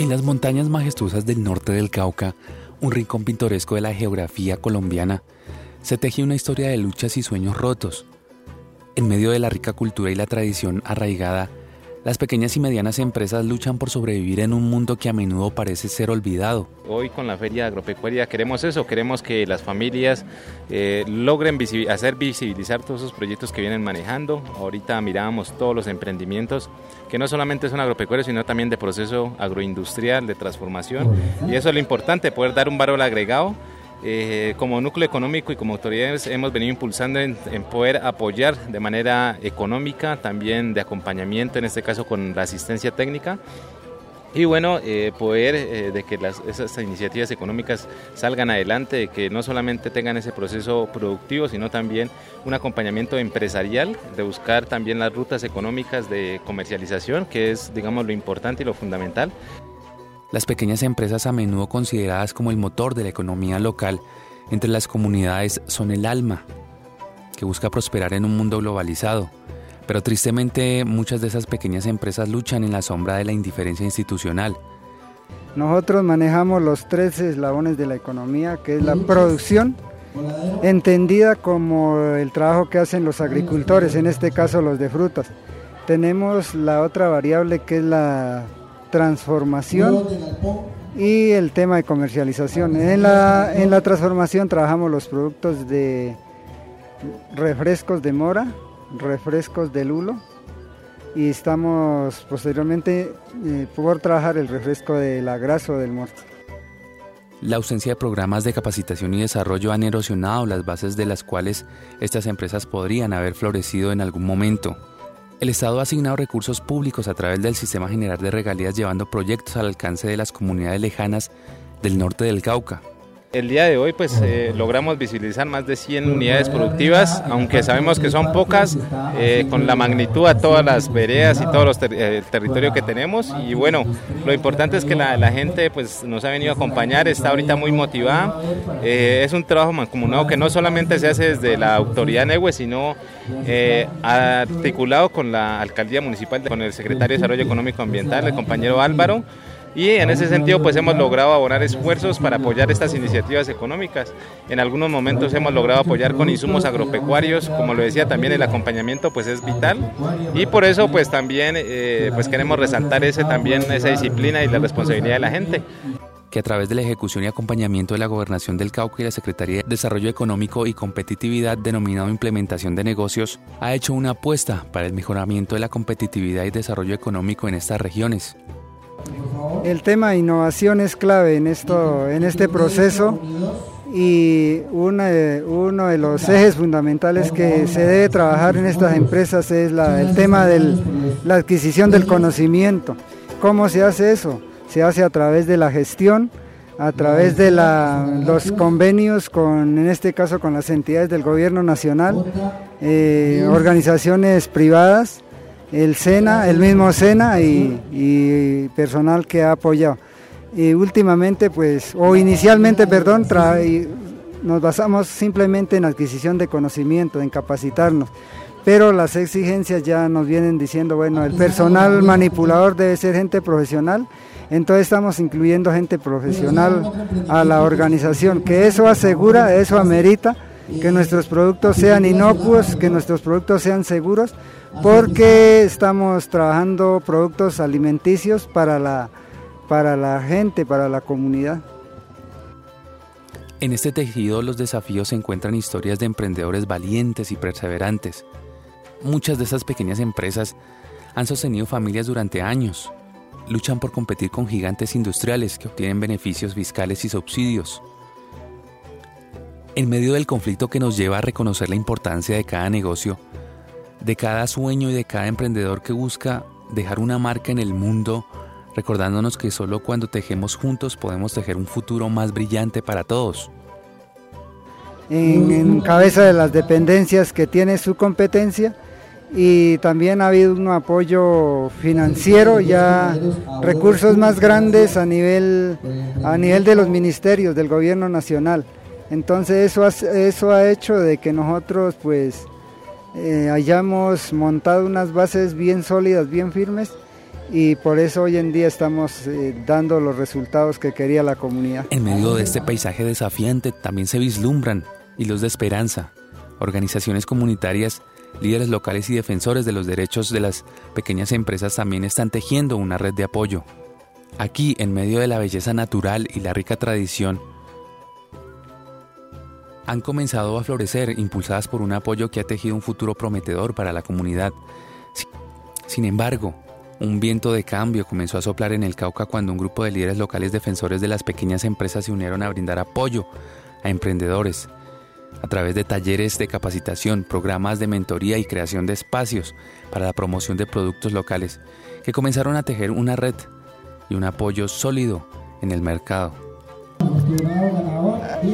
En las montañas majestuosas del norte del Cauca, un rincón pintoresco de la geografía colombiana, se teje una historia de luchas y sueños rotos. En medio de la rica cultura y la tradición arraigada, las pequeñas y medianas empresas luchan por sobrevivir en un mundo que a menudo parece ser olvidado. Hoy con la Feria Agropecuaria queremos eso, queremos que las familias eh, logren hacer visibilizar todos esos proyectos que vienen manejando. Ahorita mirábamos todos los emprendimientos que no solamente son agropecuarios, sino también de proceso agroindustrial, de transformación. Y eso es lo importante, poder dar un valor agregado eh, como núcleo económico y como autoridades hemos venido impulsando en, poder apoyar de manera económica, también de acompañamiento, en este caso con la asistencia técnica. Y bueno, eh, poder eh, de que esas iniciativas económicas salgan adelante, de que no solamente tengan ese proceso productivo, sino también un acompañamiento empresarial, de buscar también las rutas económicas de comercialización, que es, digamos, lo importante y lo fundamental. Las pequeñas empresas a menudo consideradas como el motor de la economía local entre las comunidades son el alma, que busca prosperar en un mundo globalizado. Pero tristemente muchas de esas pequeñas empresas luchan en la sombra de la indiferencia institucional. Nosotros manejamos los tres eslabones de la economía, que es la producción, entendida como el trabajo que hacen los agricultores, en este caso los de frutas. Tenemos la otra variable que es la transformación y el tema de comercialización. En la, en la transformación trabajamos los productos de refrescos de mora, refrescos de lulo y estamos posteriormente eh, por trabajar el refresco de la grasa o del muerto. La ausencia de programas de capacitación y desarrollo han erosionado las bases de las cuales estas empresas podrían haber florecido en algún momento. El Estado ha asignado recursos públicos a través del Sistema General de Regalías llevando proyectos al alcance de las comunidades lejanas del norte del Cauca. El día de hoy pues eh, logramos visibilizar más de 100 unidades productivas, aunque sabemos que son pocas, eh, con la magnitud a todas las veredas y todo eh, el territorio que tenemos. Y bueno, lo importante es que la, gente pues nos ha venido a acompañar, está ahorita muy motivada. es un trabajo mancomunado que no solamente se hace desde la autoridad Neue, sino articulado con la alcaldía municipal, con el secretario de Desarrollo Económico Ambiental, el compañero Álvaro y en ese sentido pues hemos logrado abonar esfuerzos para apoyar estas iniciativas económicas. En algunos momentos hemos logrado apoyar con insumos agropecuarios, como lo decía también el acompañamiento pues es vital y por eso pues también eh, pues queremos resaltar ese también esa disciplina y la responsabilidad de la gente que a través de la ejecución y acompañamiento de la Gobernación del Cauca y la Secretaría de Desarrollo Económico y Competitividad denominado Implementación de Negocios, ha hecho una apuesta para el mejoramiento de la competitividad y desarrollo económico en estas regiones. El tema de innovación es clave en, esto, en este proceso y uno de los ejes fundamentales que se debe trabajar en estas empresas es el tema de la adquisición del conocimiento. ¿Cómo se hace eso? Se hace a través de la gestión, a través de los convenios con, en este caso, con las entidades del gobierno nacional, eh, organizaciones privadas el SENA, el mismo SENA y, personal que ha apoyado. Y últimamente, pues, o inicialmente, perdón, nos basamos simplemente en adquisición de conocimiento, en capacitarnos. Pero las exigencias ya nos vienen diciendo, bueno, el personal manipulador debe ser gente profesional, entonces estamos incluyendo gente profesional a la organización, que eso asegura, eso amerita que nuestros productos sean inocuos, que nuestros productos sean seguros, porque estamos trabajando productos alimenticios para la, para la gente, para la comunidad. En este tejido los desafíos se encuentran historias de emprendedores valientes y perseverantes. Muchas de esas pequeñas empresas han sostenido familias durante años. Luchan por competir con gigantes industriales que obtienen beneficios fiscales y subsidios. En medio del conflicto que nos lleva a reconocer la importancia de cada negocio, de cada sueño y de cada emprendedor que busca dejar una marca en el mundo, recordándonos que solo cuando tejemos juntos podemos tejer un futuro más brillante para todos. En, cabeza de las dependencias que tiene su competencia y también ha habido un apoyo financiero, ya recursos más grandes a nivel, a nivel de los ministerios del gobierno nacional. Entonces eso eso ha hecho de que nosotros pues eh, hayamos montado unas bases bien sólidas, bien firmes y por eso hoy en día estamos eh, dando los resultados que quería la comunidad. En medio de este paisaje desafiante también se vislumbran hilos de esperanza, organizaciones comunitarias, líderes locales y defensores de los derechos de las pequeñas empresas también están tejiendo una red de apoyo. Aquí, en medio de la belleza natural y la rica tradición, han comenzado a florecer impulsadas por un apoyo que ha tejido un futuro prometedor para la comunidad. Sin embargo, un viento de cambio comenzó a soplar en el Cauca cuando un grupo de líderes locales defensores de las pequeñas empresas se unieron a brindar apoyo a emprendedores a través de talleres de capacitación, programas de mentoría y creación de espacios para la promoción de productos locales, que comenzaron a tejer una red y un apoyo sólido en el mercado.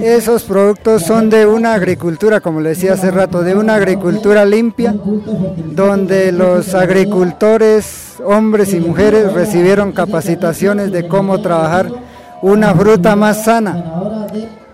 Esos productos son de una agricultura, como le decía hace rato, de una agricultura limpia, donde los agricultores, hombres y mujeres, recibieron capacitaciones de cómo trabajar una fruta más sana.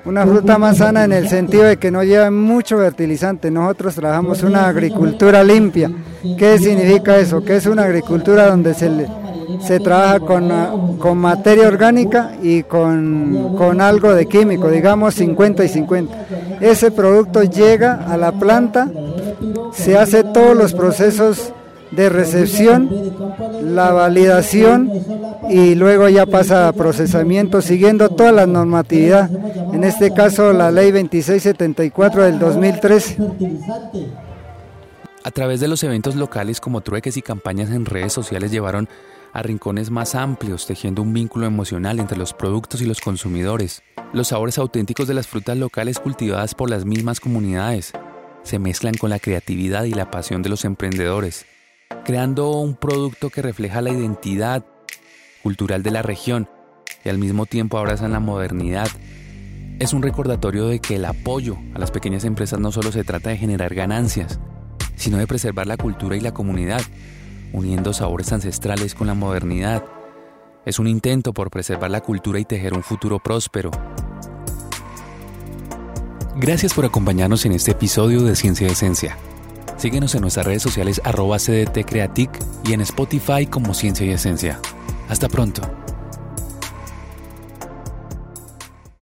Una fruta más sana en el sentido de que no lleva mucho fertilizante. Nosotros trabajamos una agricultura limpia. ¿Qué significa eso? Que es una agricultura donde se le se trabaja con, con materia orgánica y con, con, algo de químico, digamos 50 y 50. Ese producto llega a la planta, se hace todos los procesos de recepción, la validación y luego ya pasa a procesamiento siguiendo toda la normatividad, en este caso la ley 2674 del 2013. A través de los eventos locales como trueques y campañas en redes sociales llevaron a rincones más amplios, tejiendo un vínculo emocional entre los productos y los consumidores. Los sabores auténticos de las frutas locales cultivadas por las mismas comunidades se mezclan con la creatividad y la pasión de los emprendedores, creando un producto que refleja la identidad cultural de la región y al mismo tiempo abrazan la modernidad. Es un recordatorio de que el apoyo a las pequeñas empresas no solo se trata de generar ganancias, sino de preservar la cultura y la comunidad, uniendo sabores ancestrales con la modernidad. Es un intento por preservar la cultura y tejer un futuro próspero. Gracias por acompañarnos en este episodio de Ciencia de Esencia. Síguenos en nuestras redes sociales arroba CDT Creatic y en Spotify como Ciencia y Esencia. Hasta pronto.